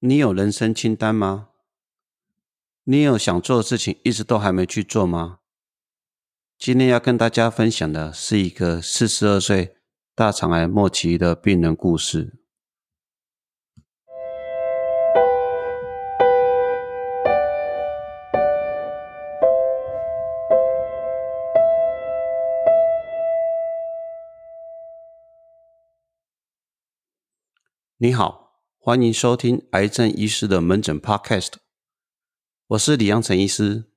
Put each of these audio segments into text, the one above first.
你有人生清单吗？你有想做的事情一直都还没去做吗？今天要跟大家分享的是一个四十二岁大肠癌末期的病人故事。你好，欢迎收听癌症医师的门诊 Podcast。我是李阳成医师。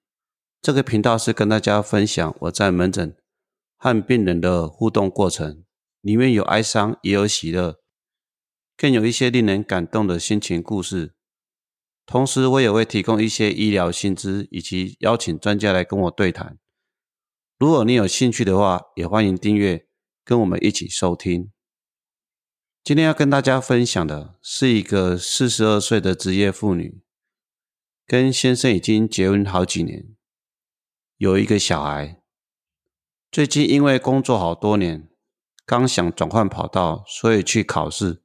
这个频道是跟大家分享我在门诊和病人的互动过程，里面有哀伤，也有喜乐，更有一些令人感动的心情故事。同时，我也会提供一些医疗薪资，以及邀请专家来跟我对谈。如果你有兴趣的话，也欢迎订阅，跟我们一起收听。今天要跟大家分享的是一个四十二岁的职业妇女，跟先生已经结婚好几年，有一个小孩。最近因为工作好多年，刚想转换跑道，所以去考试，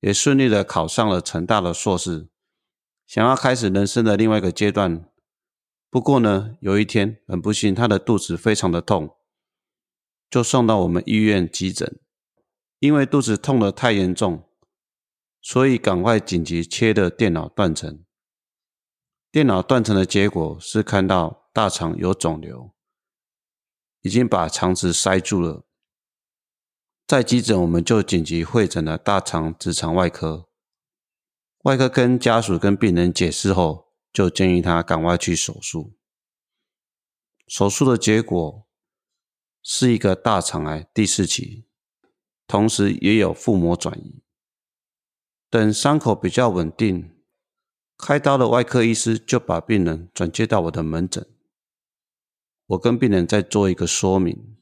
也顺利的考上了成大的硕士，想要开始人生的另外一个阶段。不过呢，有一天很不幸，她的肚子非常的痛，就送到我们医院急诊。因为肚子痛得太严重，所以赶快紧急切的电脑断层。电脑断层的结果是看到大肠有肿瘤，已经把肠子塞住了。在急诊，我们就紧急会诊了大肠直肠外科。外科跟家属跟病人解释后，就建议他赶快去手术。手术的结果是一个大肠癌第四期。同时也有腹膜转移，等伤口比较稳定，开刀的外科医师就把病人转接到我的门诊。我跟病人再做一个说明，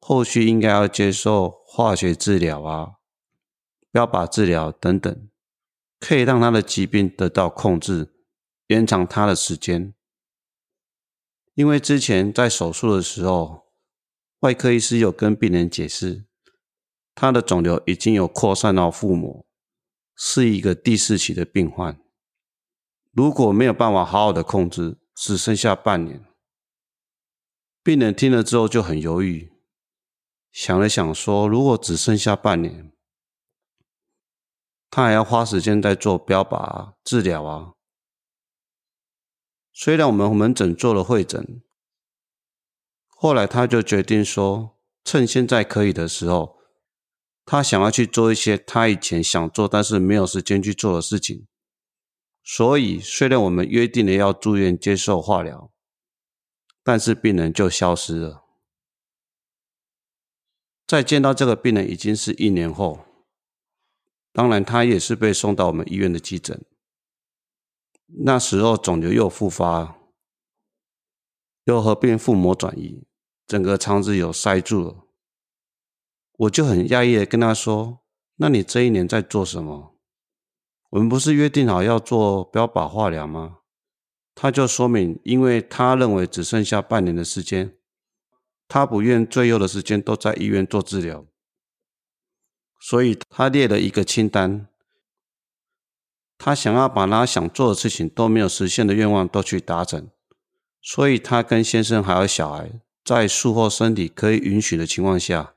后续应该要接受化学治疗啊、标靶治疗等等，可以让他的疾病得到控制，延长他的时间。因为之前在手术的时候，外科医师有跟病人解释。他的肿瘤已经有扩散到腹膜，是一个第四期的病患。如果没有办法好好的控制，只剩下半年。病人听了之后就很犹豫，想了想说：“如果只剩下半年，他还要花时间在做标靶治疗啊。”虽然我们门诊做了会诊，后来他就决定说：“趁现在可以的时候。”他想要去做一些他以前想做但是没有时间去做的事情，所以虽然我们约定了要住院接受化疗，但是病人就消失了。再见到这个病人已经是一年后，当然他也是被送到我们医院的急诊，那时候肿瘤又复发，又合并腹膜转移，整个肠子有塞住了。我就很讶异的跟他说：“那你这一年在做什么？我们不是约定好要做标靶化疗吗？”他就说明，因为他认为只剩下半年的时间，他不愿最后的时间都在医院做治疗，所以他列了一个清单，他想要把他想做的事情都没有实现的愿望都去达成，所以他跟先生还有小孩，在术后身体可以允许的情况下。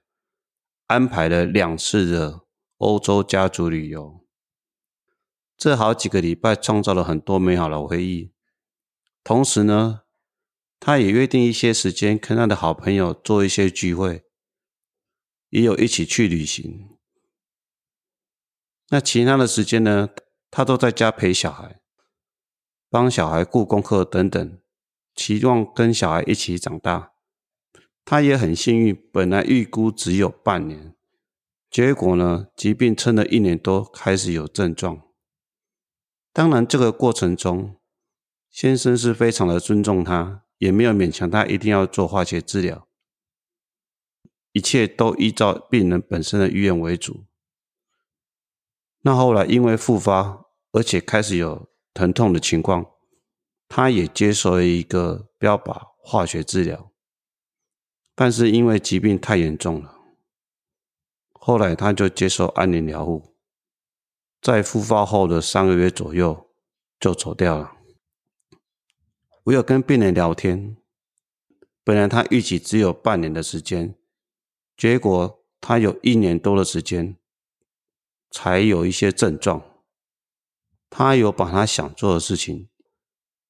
安排了两次的欧洲家族旅游，这好几个礼拜创造了很多美好的回忆。同时呢，他也约定一些时间跟他的好朋友做一些聚会，也有一起去旅行。那其他的时间呢，他都在家陪小孩，帮小孩顾功课等等，期望跟小孩一起长大。他也很幸运，本来预估只有半年，结果呢，疾病撑了一年多，开始有症状。当然，这个过程中，先生是非常的尊重他，也没有勉强他一定要做化学治疗，一切都依照病人本身的意愿为主。那后来因为复发，而且开始有疼痛的情况，他也接受了一个标靶化学治疗。但是因为疾病太严重了，后来他就接受安宁疗护。在复发后的三个月左右就走掉了。我有跟病人聊天，本来他预计只有半年的时间，结果他有一年多的时间才有一些症状。他有把他想做的事情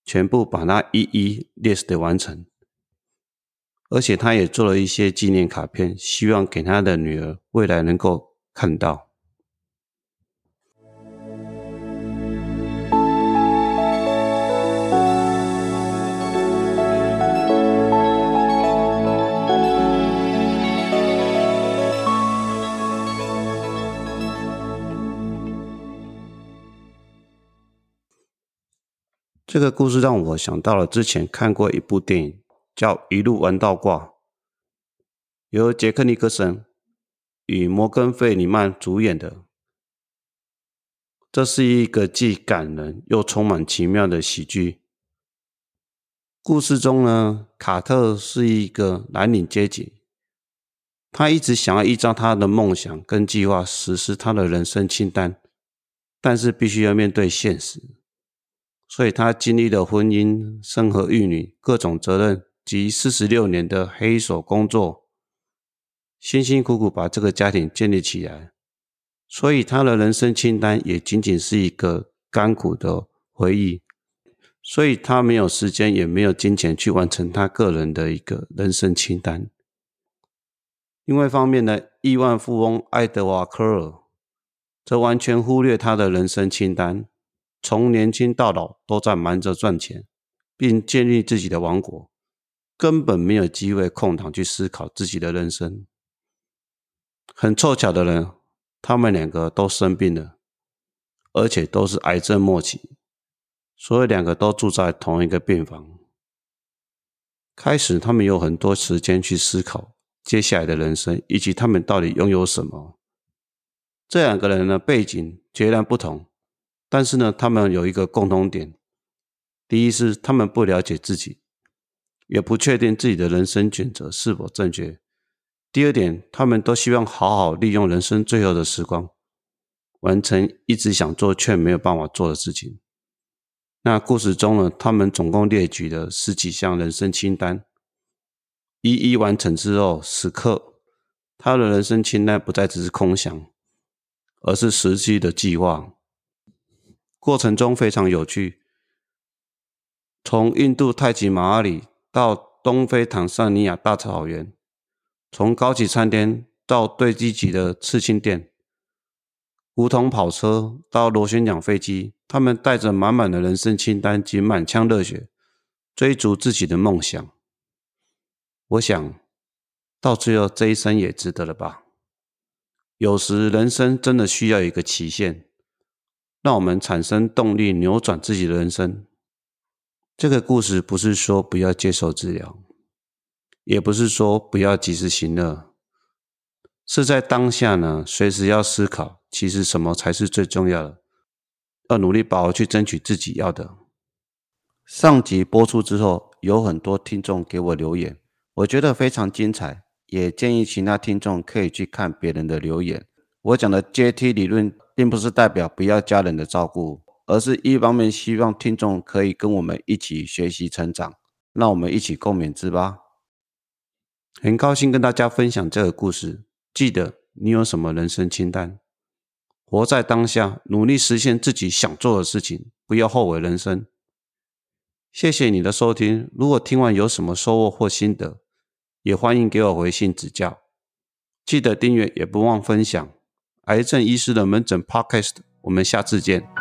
全部把它一一 list 的完成，而且他也做了一些纪念卡片，希望给他的女儿未来能够看到。这个故事让我想到了之前看过一部电影，叫《一路玩到挂》，由杰克尼克森与摩根费里曼主演的。这是一个既感人又充满奇妙的喜剧。故事中呢，卡特是一个蓝领阶级，他一直想要依照他的梦想跟计划实施他的人生清单，但是必须要面对现实。所以他经历了婚姻、生和育女各种责任及四十六年的黑手工作，辛辛苦苦把这个家庭建立起来。所以他的人生清单也仅仅是一个甘苦的回忆。所以他没有时间，也没有金钱去完成他个人的一个人生清单。另外一方面呢，亿万富翁爱德华·科尔则完全忽略他的人生清单。从年轻到老都在忙着赚钱，并建立自己的王国，根本没有机会空档去思考自己的人生。很凑巧的人，他们两个都生病了，而且都是癌症末期，所以两个都住在同一个病房。开始，他们有很多时间去思考接下来的人生，以及他们到底拥有什么。这两个人的背景截然不同。但是呢，他们有一个共同点：第一是他们不了解自己，也不确定自己的人生选择是否正确；第二点，他们都希望好好利用人生最后的时光，完成一直想做却没有办法做的事情。那故事中呢，他们总共列举了十几项人生清单，一一完成之后，此刻他的人生清单不再只是空想，而是实际的计划。过程中非常有趣，从印度泰姬玛哈里到东非坦桑尼亚大草原，从高级餐厅到最低级的刺青店，梧桐跑车到螺旋桨飞机，他们带着满满的人生清单及满腔热血，追逐自己的梦想。我想到最后这一生也值得了吧？有时人生真的需要一个期限。让我们产生动力，扭转自己的人生。这个故事不是说不要接受治疗，也不是说不要及时行乐，是在当下呢，随时要思考，其实什么才是最重要的，要努力把握去争取自己要的。上集播出之后，有很多听众给我留言，我觉得非常精彩，也建议其他听众可以去看别人的留言。我讲的阶梯理论。并不是代表不要家人的照顾，而是一方面希望听众可以跟我们一起学习成长，让我们一起共勉之吧。很高兴跟大家分享这个故事。记得你有什么人生清单？活在当下，努力实现自己想做的事情，不要后悔人生。谢谢你的收听。如果听完有什么收获或心得，也欢迎给我回信指教。记得订阅，也不忘分享。癌症医师的门诊 Podcast，我们下次见。